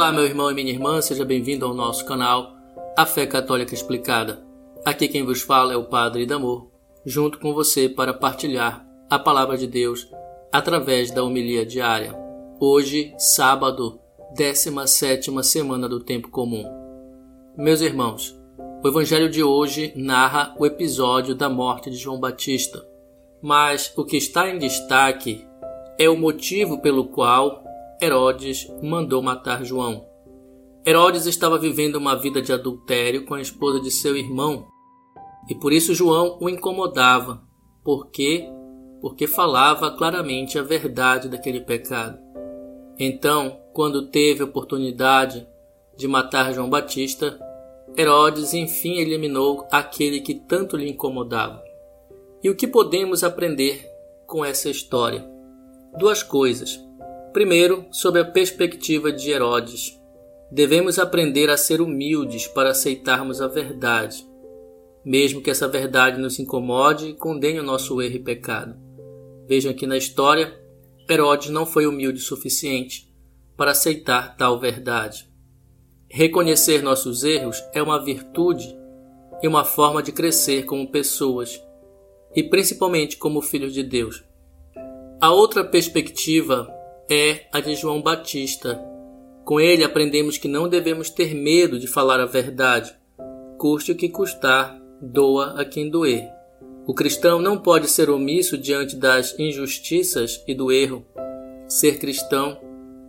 Olá, meu irmão e minha irmã, seja bem-vindo ao nosso canal A Fé Católica Explicada. Aqui quem vos fala é o Padre Damor, junto com você para partilhar a palavra de Deus através da homilia diária. Hoje, sábado, 17 semana do tempo comum. Meus irmãos, o evangelho de hoje narra o episódio da morte de João Batista. Mas o que está em destaque é o motivo pelo qual Herodes mandou matar João. Herodes estava vivendo uma vida de adultério com a esposa de seu irmão, e por isso João o incomodava. Por quê? Porque falava claramente a verdade daquele pecado. Então, quando teve oportunidade de matar João Batista, Herodes enfim eliminou aquele que tanto lhe incomodava. E o que podemos aprender com essa história? Duas coisas. Primeiro, sob a perspectiva de Herodes, devemos aprender a ser humildes para aceitarmos a verdade, mesmo que essa verdade nos incomode e condene o nosso erro e pecado. Vejam que na história, Herodes não foi humilde o suficiente para aceitar tal verdade. Reconhecer nossos erros é uma virtude e uma forma de crescer como pessoas e principalmente como filhos de Deus. A outra perspectiva é a de João Batista. Com ele aprendemos que não devemos ter medo de falar a verdade, custe o que custar, doa a quem doer. O cristão não pode ser omisso diante das injustiças e do erro. Ser cristão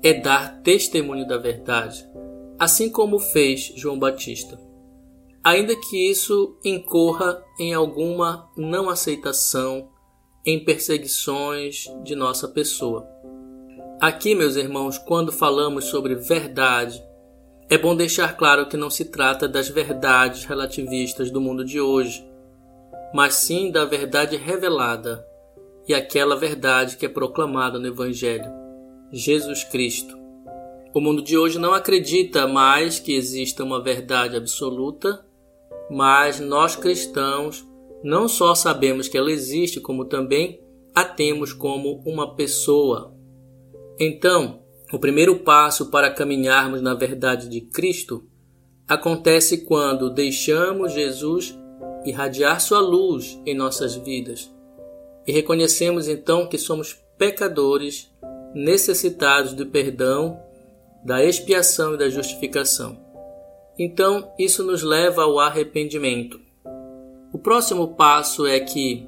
é dar testemunho da verdade, assim como fez João Batista. Ainda que isso incorra em alguma não aceitação, em perseguições de nossa pessoa. Aqui, meus irmãos, quando falamos sobre verdade, é bom deixar claro que não se trata das verdades relativistas do mundo de hoje, mas sim da verdade revelada e aquela verdade que é proclamada no Evangelho, Jesus Cristo. O mundo de hoje não acredita mais que exista uma verdade absoluta, mas nós cristãos não só sabemos que ela existe, como também a temos como uma pessoa, então, o primeiro passo para caminharmos na verdade de Cristo acontece quando deixamos Jesus irradiar sua luz em nossas vidas e reconhecemos então que somos pecadores necessitados do perdão, da expiação e da justificação. Então, isso nos leva ao arrependimento. O próximo passo é que,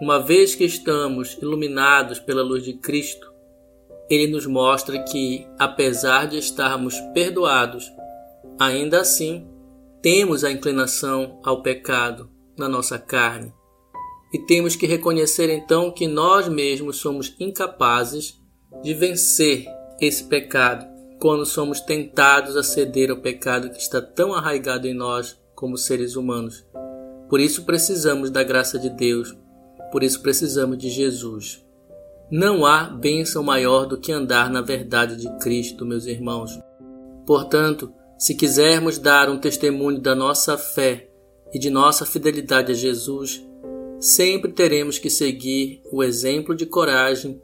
uma vez que estamos iluminados pela luz de Cristo, ele nos mostra que, apesar de estarmos perdoados, ainda assim temos a inclinação ao pecado na nossa carne. E temos que reconhecer então que nós mesmos somos incapazes de vencer esse pecado quando somos tentados a ceder ao pecado que está tão arraigado em nós como seres humanos. Por isso precisamos da graça de Deus, por isso precisamos de Jesus. Não há bênção maior do que andar na verdade de Cristo, meus irmãos. Portanto, se quisermos dar um testemunho da nossa fé e de nossa fidelidade a Jesus, sempre teremos que seguir o exemplo de coragem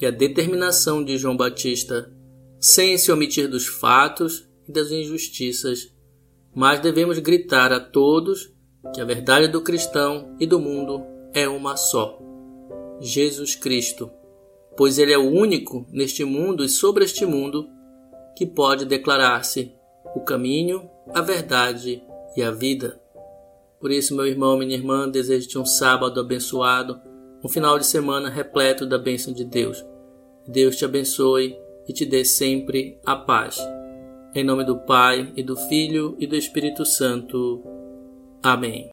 e a determinação de João Batista, sem se omitir dos fatos e das injustiças, mas devemos gritar a todos que a verdade do cristão e do mundo é uma só: Jesus Cristo pois ele é o único neste mundo e sobre este mundo que pode declarar-se o caminho, a verdade e a vida. Por isso, meu irmão, minha irmã, desejo-te um sábado abençoado, um final de semana repleto da bênção de Deus. Deus te abençoe e te dê sempre a paz. Em nome do Pai, e do Filho, e do Espírito Santo. Amém.